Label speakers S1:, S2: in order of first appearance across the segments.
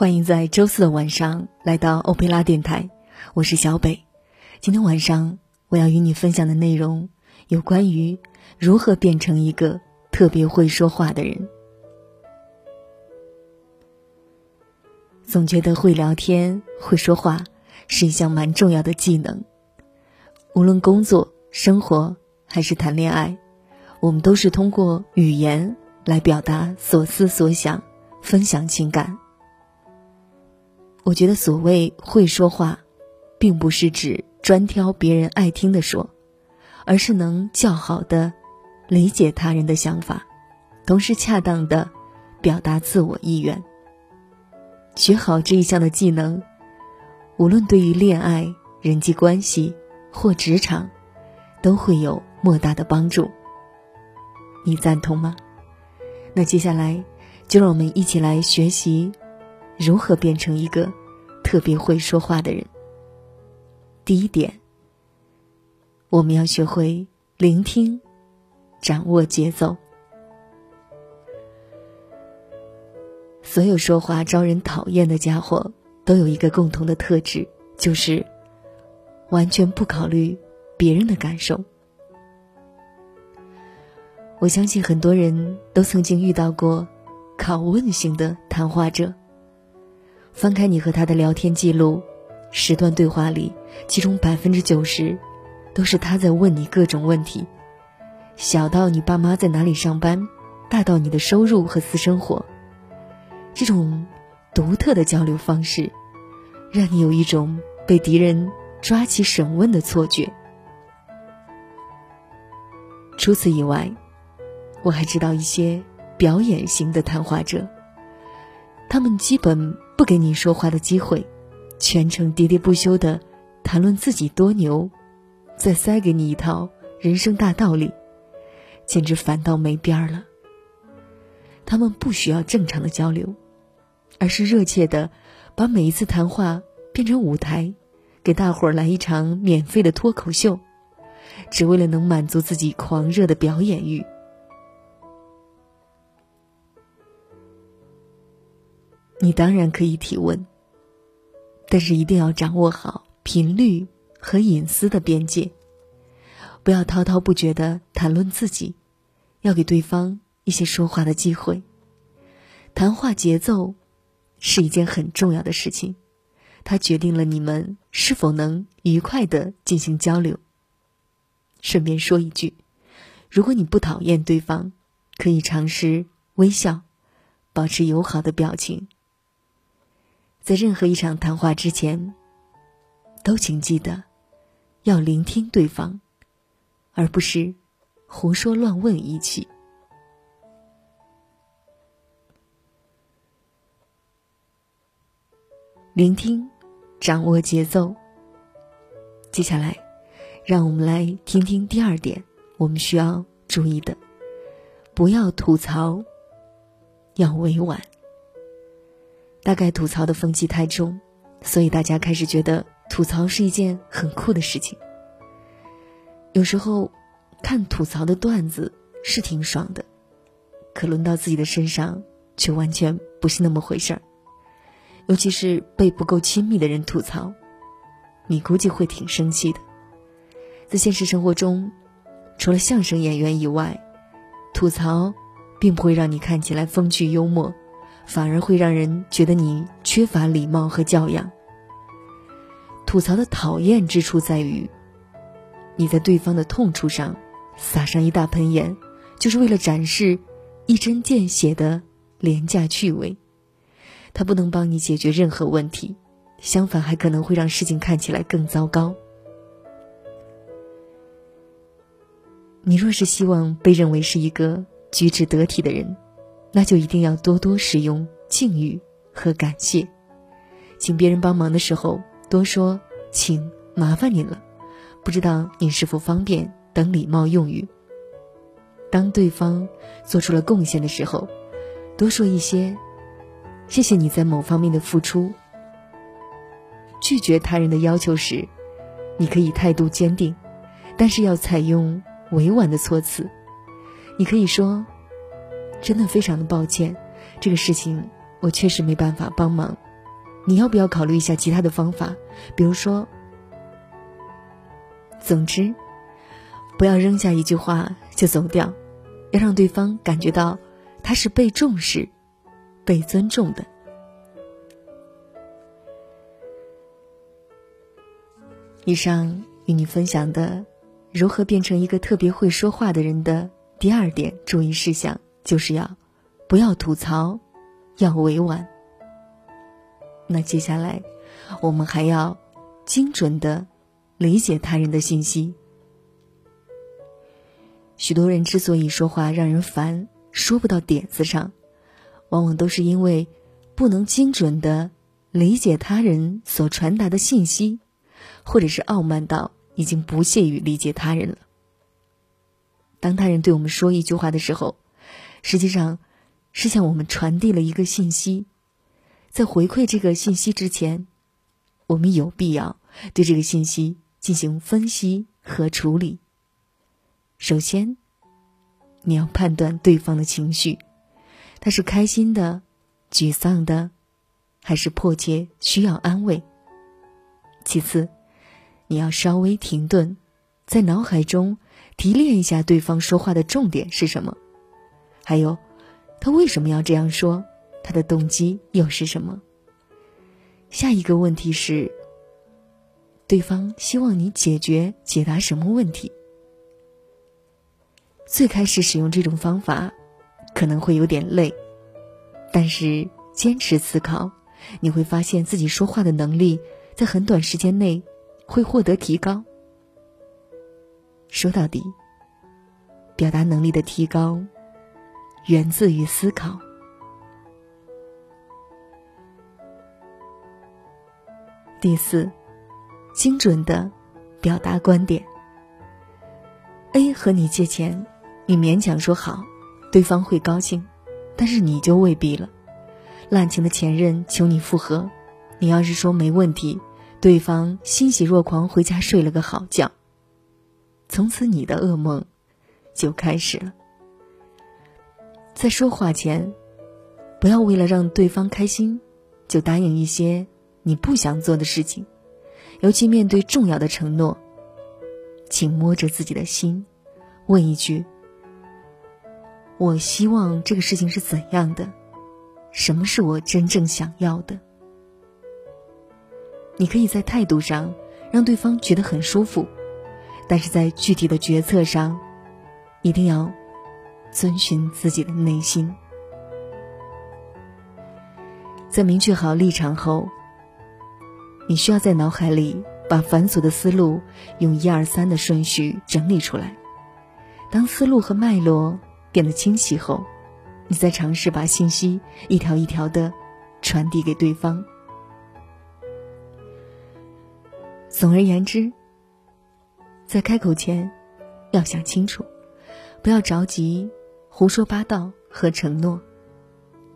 S1: 欢迎在周四的晚上来到欧佩拉电台，我是小北。今天晚上我要与你分享的内容有关于如何变成一个特别会说话的人。总觉得会聊天、会说话是一项蛮重要的技能。无论工作、生活还是谈恋爱，我们都是通过语言来表达所思所想，分享情感。我觉得所谓会说话，并不是指专挑别人爱听的说，而是能较好的理解他人的想法，同时恰当的表达自我意愿。学好这一项的技能，无论对于恋爱、人际关系或职场，都会有莫大的帮助。你赞同吗？那接下来，就让我们一起来学习。如何变成一个特别会说话的人？第一点，我们要学会聆听，掌握节奏。所有说话招人讨厌的家伙都有一个共同的特质，就是完全不考虑别人的感受。我相信很多人都曾经遇到过拷问型的谈话者。翻开你和他的聊天记录，十段对话里，其中百分之九十都是他在问你各种问题，小到你爸妈在哪里上班，大到你的收入和私生活。这种独特的交流方式，让你有一种被敌人抓起审问的错觉。除此以外，我还知道一些表演型的谈话者，他们基本。不给你说话的机会，全程喋喋不休的谈论自己多牛，再塞给你一套人生大道理，简直烦到没边儿了。他们不需要正常的交流，而是热切的把每一次谈话变成舞台，给大伙儿来一场免费的脱口秀，只为了能满足自己狂热的表演欲。你当然可以提问，但是一定要掌握好频率和隐私的边界，不要滔滔不绝的谈论自己，要给对方一些说话的机会。谈话节奏是一件很重要的事情，它决定了你们是否能愉快的进行交流。顺便说一句，如果你不讨厌对方，可以尝试微笑，保持友好的表情。在任何一场谈话之前，都请记得要聆听对方，而不是胡说乱问一气。聆听，掌握节奏。接下来，让我们来听听第二点，我们需要注意的：不要吐槽，要委婉。大概吐槽的风气太重，所以大家开始觉得吐槽是一件很酷的事情。有时候，看吐槽的段子是挺爽的，可轮到自己的身上，却完全不是那么回事儿。尤其是被不够亲密的人吐槽，你估计会挺生气的。在现实生活中，除了相声演员以外，吐槽并不会让你看起来风趣幽默。反而会让人觉得你缺乏礼貌和教养。吐槽的讨厌之处在于，你在对方的痛处上撒上一大盆盐，就是为了展示一针见血的廉价趣味。它不能帮你解决任何问题，相反还可能会让事情看起来更糟糕。你若是希望被认为是一个举止得体的人。那就一定要多多使用敬语和感谢，请别人帮忙的时候多说“请麻烦您了”，不知道您是否方便等礼貌用语。当对方做出了贡献的时候，多说一些“谢谢你在某方面的付出”。拒绝他人的要求时，你可以态度坚定，但是要采用委婉的措辞。你可以说。真的非常的抱歉，这个事情我确实没办法帮忙，你要不要考虑一下其他的方法？比如说，总之，不要扔下一句话就走掉，要让对方感觉到他是被重视、被尊重的。以上与你分享的如何变成一个特别会说话的人的第二点注意事项，就是要不要吐槽，要委婉。那接下来，我们还要精准的理解他人的信息。许多人之所以说话让人烦，说不到点子上，往往都是因为不能精准的理解他人所传达的信息，或者是傲慢到已经不屑于理解他人了。当他人对我们说一句话的时候，实际上是向我们传递了一个信息。在回馈这个信息之前，我们有必要对这个信息进行分析和处理。首先，你要判断对方的情绪，他是开心的、沮丧的，还是迫切需要安慰。其次，你要稍微停顿，在脑海中提炼一下对方说话的重点是什么，还有他为什么要这样说。他的动机又是什么？下一个问题是：对方希望你解决、解答什么问题？最开始使用这种方法可能会有点累，但是坚持思考，你会发现自己说话的能力在很短时间内会获得提高。说到底，表达能力的提高源自于思考。第四，精准的表达观点。A 和你借钱，你勉强说好，对方会高兴，但是你就未必了。滥情的前任求你复合，你要是说没问题，对方欣喜若狂回家睡了个好觉。从此你的噩梦就开始了。在说话前，不要为了让对方开心，就答应一些。你不想做的事情，尤其面对重要的承诺，请摸着自己的心，问一句：“我希望这个事情是怎样的？什么是我真正想要的？”你可以在态度上让对方觉得很舒服，但是在具体的决策上，一定要遵循自己的内心。在明确好立场后。你需要在脑海里把繁琐的思路用一二三的顺序整理出来。当思路和脉络变得清晰后，你再尝试把信息一条一条的传递给对方。总而言之，在开口前要想清楚，不要着急胡说八道和承诺，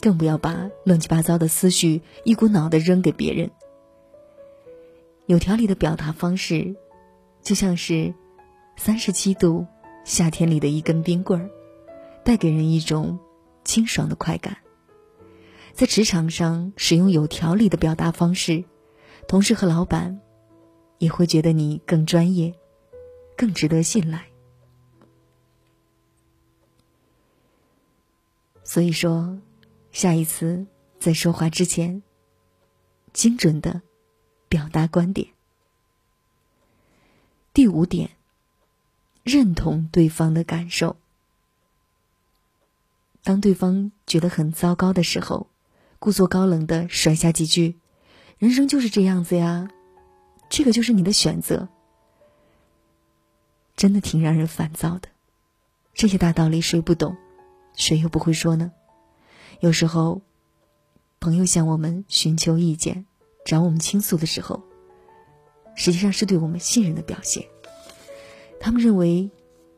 S1: 更不要把乱七八糟的思绪一股脑的扔给别人。有条理的表达方式，就像是三十七度夏天里的一根冰棍儿，带给人一种清爽的快感。在职场上使用有条理的表达方式，同事和老板也会觉得你更专业，更值得信赖。所以说，下一次在说话之前，精准的。表达观点。第五点，认同对方的感受。当对方觉得很糟糕的时候，故作高冷的甩下几句：“人生就是这样子呀，这个就是你的选择。”真的挺让人烦躁的。这些大道理谁不懂，谁又不会说呢？有时候，朋友向我们寻求意见。找我们倾诉的时候，实际上是对我们信任的表现。他们认为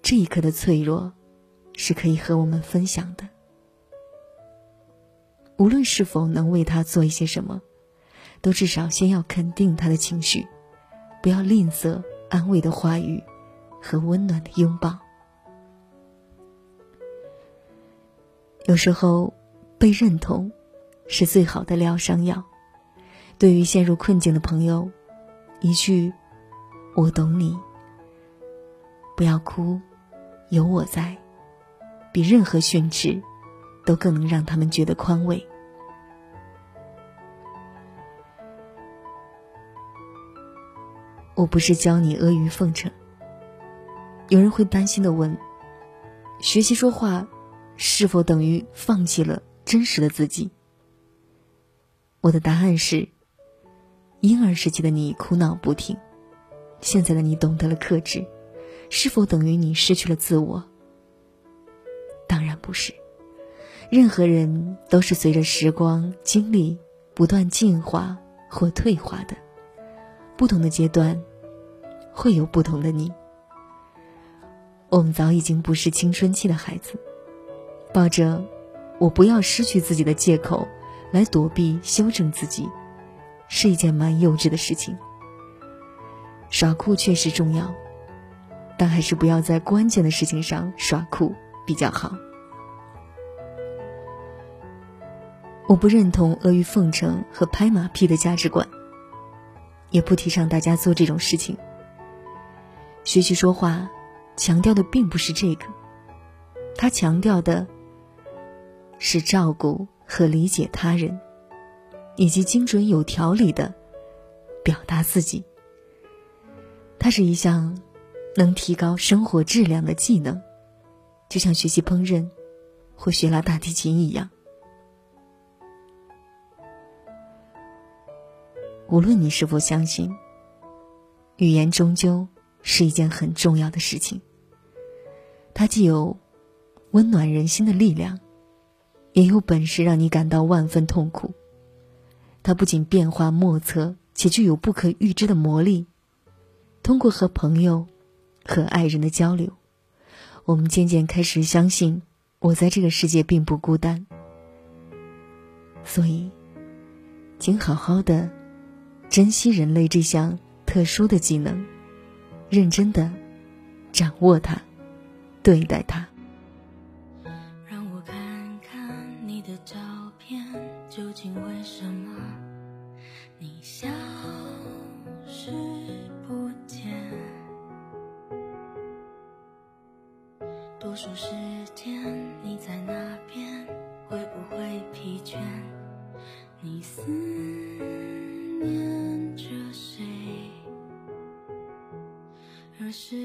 S1: 这一刻的脆弱是可以和我们分享的。无论是否能为他做一些什么，都至少先要肯定他的情绪，不要吝啬安慰的话语和温暖的拥抱。有时候，被认同是最好的疗伤药。对于陷入困境的朋友，一句“我懂你”，不要哭，有我在，比任何训斥都更能让他们觉得宽慰。我不是教你阿谀奉承。有人会担心的问：学习说话，是否等于放弃了真实的自己？我的答案是。婴儿时期的你哭闹不停，现在的你懂得了克制，是否等于你失去了自我？当然不是。任何人都是随着时光经历不断进化或退化的，不同的阶段会有不同的你。我们早已经不是青春期的孩子，抱着“我不要失去自己的”借口来躲避修正自己。是一件蛮幼稚的事情。耍酷确实重要，但还是不要在关键的事情上耍酷比较好。我不认同阿谀奉承和拍马屁的价值观，也不提倡大家做这种事情。学习说话，强调的并不是这个，他强调的是照顾和理解他人。以及精准有条理的表达自己，它是一项能提高生活质量的技能，就像学习烹饪或学拉大提琴一样。无论你是否相信，语言终究是一件很重要的事情。它既有温暖人心的力量，也有本事让你感到万分痛苦。它不仅变化莫测，且具有不可预知的魔力。通过和朋友、和爱人的交流，我们渐渐开始相信，我在这个世界并不孤单。所以，请好好的珍惜人类这项特殊的技能，认真的掌握它，对待它。
S2: 多数时间你在那边，会不会疲倦？你思念着谁？若是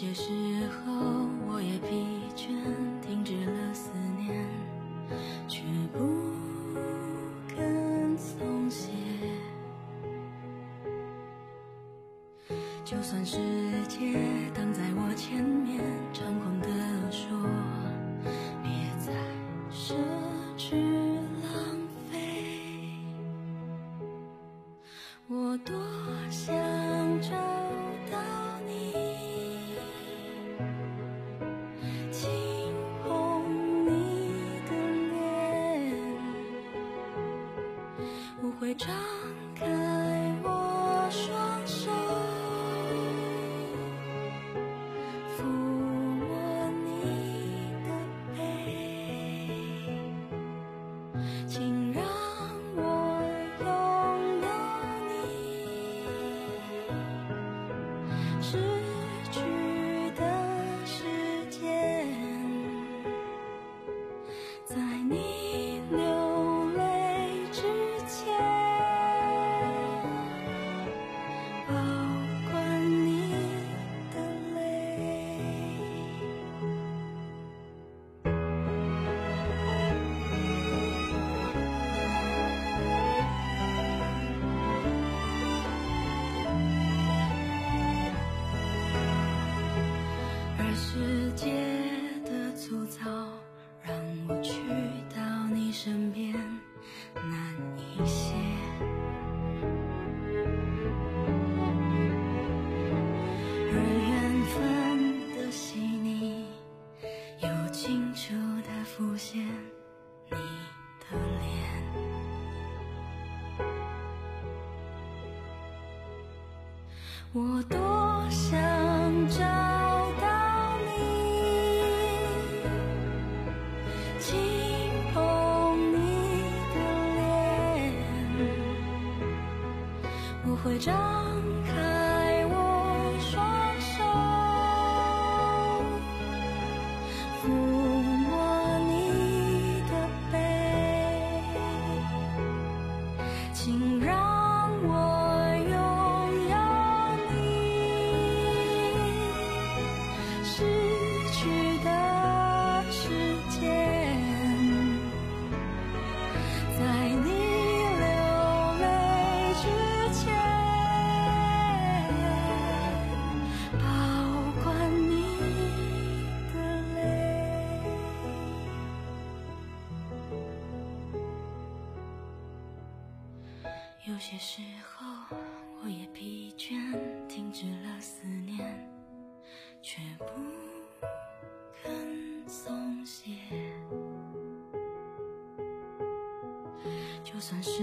S2: 些时候，我多想找到你，轻捧你的脸，我会找有些时候，我也疲倦，停止了思念，却不肯松懈。就算是